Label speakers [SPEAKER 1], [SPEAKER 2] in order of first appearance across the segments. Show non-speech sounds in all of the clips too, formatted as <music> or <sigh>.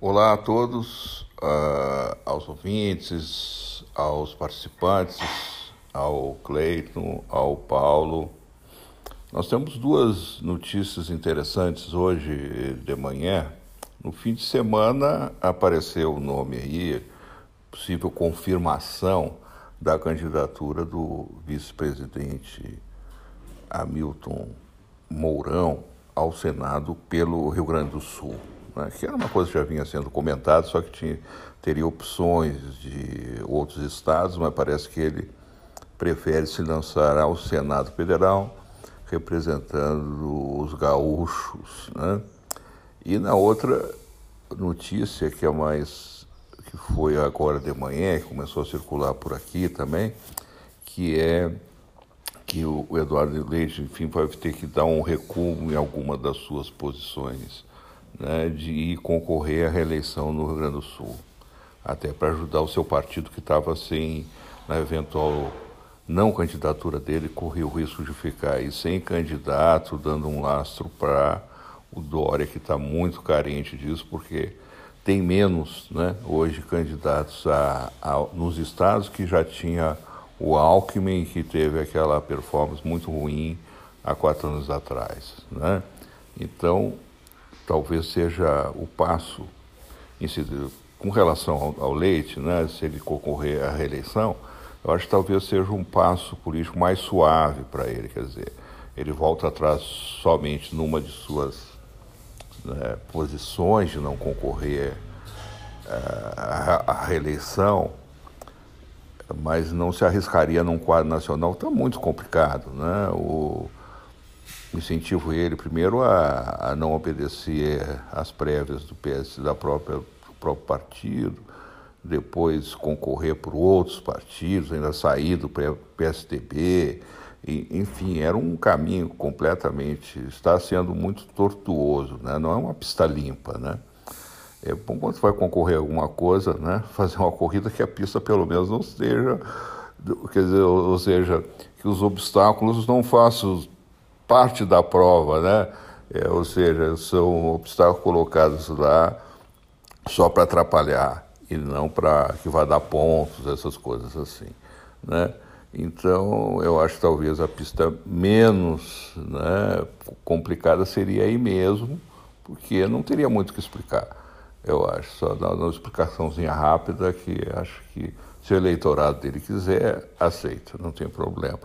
[SPEAKER 1] Olá a todos, uh, aos ouvintes, aos participantes, ao Cleiton, ao Paulo. Nós temos duas notícias interessantes hoje de manhã. No fim de semana apareceu o nome aí, possível confirmação da candidatura do vice-presidente Hamilton Mourão ao Senado pelo Rio Grande do Sul né, que era uma coisa que já vinha sendo comentada, só que tinha, teria opções de outros estados, mas parece que ele prefere se lançar ao Senado Federal, representando os gaúchos. Né? E na outra notícia, que é mais que foi agora de manhã, que começou a circular por aqui também, que é que o Eduardo Leite, enfim, vai ter que dar um recuo em alguma das suas posições né, de concorrer à reeleição no Rio Grande do Sul, até para ajudar o seu partido que estava sem, na eventual não candidatura dele, corria o risco de ficar aí sem candidato, dando um lastro para o Dória, que está muito carente disso, porque tem menos né, hoje candidatos a, a, nos estados que já tinha o Alckmin, que teve aquela performance muito ruim há quatro anos atrás. Né? Então, talvez seja o passo com relação ao, ao, Leite, né, se ele concorrer à reeleição, eu acho que talvez seja um passo político mais suave para ele, quer dizer, ele volta atrás somente numa de suas né, posições de não concorrer à, à reeleição, mas não se arriscaria num quadro nacional, está muito complicado, né? O, incentivo ele primeiro a, a não obedecer às prévias do PS da própria do próprio partido, depois concorrer por outros partidos, ainda sair do PSDB, e, enfim, era um caminho completamente, está sendo muito tortuoso, né? não é uma pista limpa, né? É bom quando vai concorrer a alguma coisa, né? <laughs> Fazer uma corrida que a pista pelo menos não seja, quer dizer, ou seja, que os obstáculos não façam parte da prova, né? É, ou seja, são obstáculos colocados lá só para atrapalhar e não para que vá dar pontos, essas coisas assim, né? Então, eu acho talvez a pista menos né, complicada seria aí mesmo, porque não teria muito o que explicar. Eu acho, só dar uma explicaçãozinha rápida que acho que se o eleitorado dele quiser, aceita, não tem problema.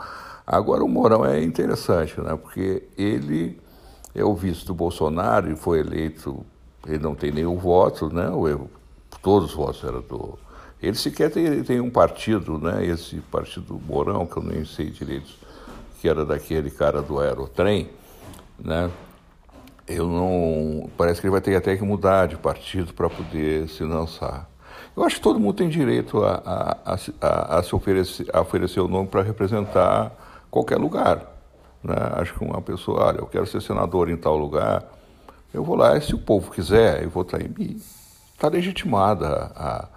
[SPEAKER 1] Agora, o Mourão é interessante, né? porque ele é o vice do Bolsonaro e foi eleito, ele não tem nenhum voto, né? todos os votos eram do. Ele sequer tem, tem um partido, né? esse partido Mourão, que eu nem sei direito, que era daquele cara do aerotrem, né? Eu não. Parece que ele vai ter até que mudar de partido para poder se lançar. Eu acho que todo mundo tem direito a, a, a, a se oferecer, a oferecer o nome para representar qualquer lugar. Né? Acho que uma pessoa, olha, eu quero ser senador em tal lugar, eu vou lá, e se o povo quiser, eu vou estar em está legitimada a,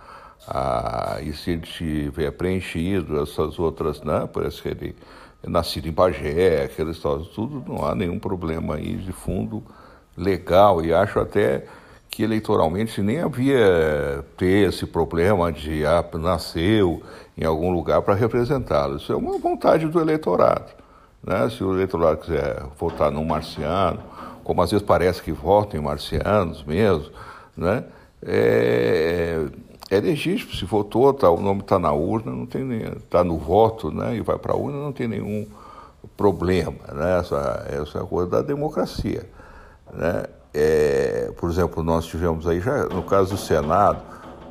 [SPEAKER 1] a, e se ele tiver preenchido essas outras, né? Parece que ele é nascido em Bagé, aquelas histórias, tudo, não há nenhum problema aí de fundo legal e acho até que eleitoralmente nem havia ter esse problema de ah, nasceu em algum lugar para representá-lo. Isso é uma vontade do eleitorado. Né? Se o eleitorado quiser votar num marciano, como às vezes parece que votam em marcianos mesmo, né? é, é legítimo. Se votou, tá, o nome está na urna, não tem está no voto né? e vai para a urna, não tem nenhum problema. Né? Essa, essa é a coisa da democracia. Né? É, por exemplo, nós tivemos aí, já no caso do Senado,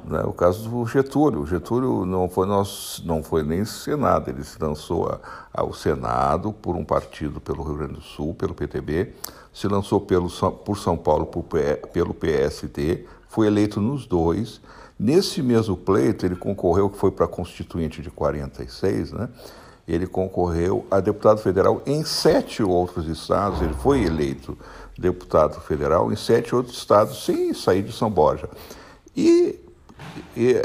[SPEAKER 1] né, o caso do Getúlio. O Getúlio não foi, nosso, não foi nem Senado, ele se lançou ao Senado por um partido pelo Rio Grande do Sul, pelo PTB, se lançou pelo, por São Paulo por, pelo PSD, foi eleito nos dois. Nesse mesmo pleito, ele concorreu, que foi para a Constituinte de 46, né? ele concorreu a deputado federal em sete outros estados, ele foi eleito deputado federal em sete outros estados sem sair de São Borja. E, e,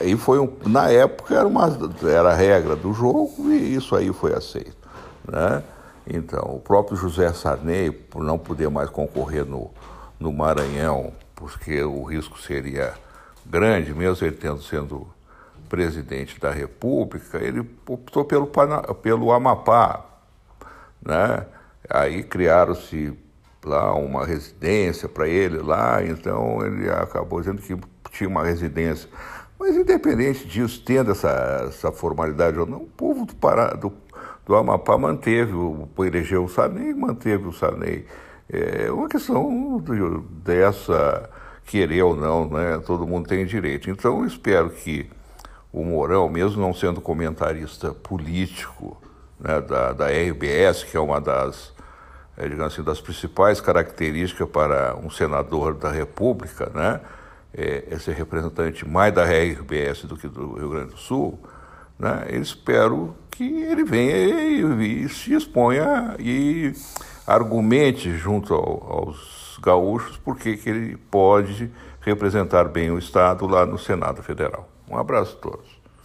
[SPEAKER 1] e foi um, na época era, uma, era a regra do jogo e isso aí foi aceito. Né? Então, o próprio José Sarney, por não poder mais concorrer no, no Maranhão porque o risco seria grande, mesmo ele tendo sendo presidente da República, ele optou pelo, pelo Amapá, né? Aí criaram-se lá uma residência para ele lá, então ele acabou dizendo que tinha uma residência. Mas independente disso, tendo essa, essa formalidade ou não, o povo do, Pará, do, do Amapá manteve, o, elegeu o Sarney, manteve o Sarney. É uma questão dessa querer ou não, né? Todo mundo tem direito. Então eu espero que o Mourão, mesmo não sendo comentarista político né, da, da RBS, que é uma das, é, digamos assim, das principais características para um senador da República, né, é, é ser representante mais da RBS do que do Rio Grande do Sul, né, eu espero que ele venha e, e se exponha e argumente junto ao, aos gaúchos porque que ele pode representar bem o Estado lá no Senado Federal. Um abraço a todos.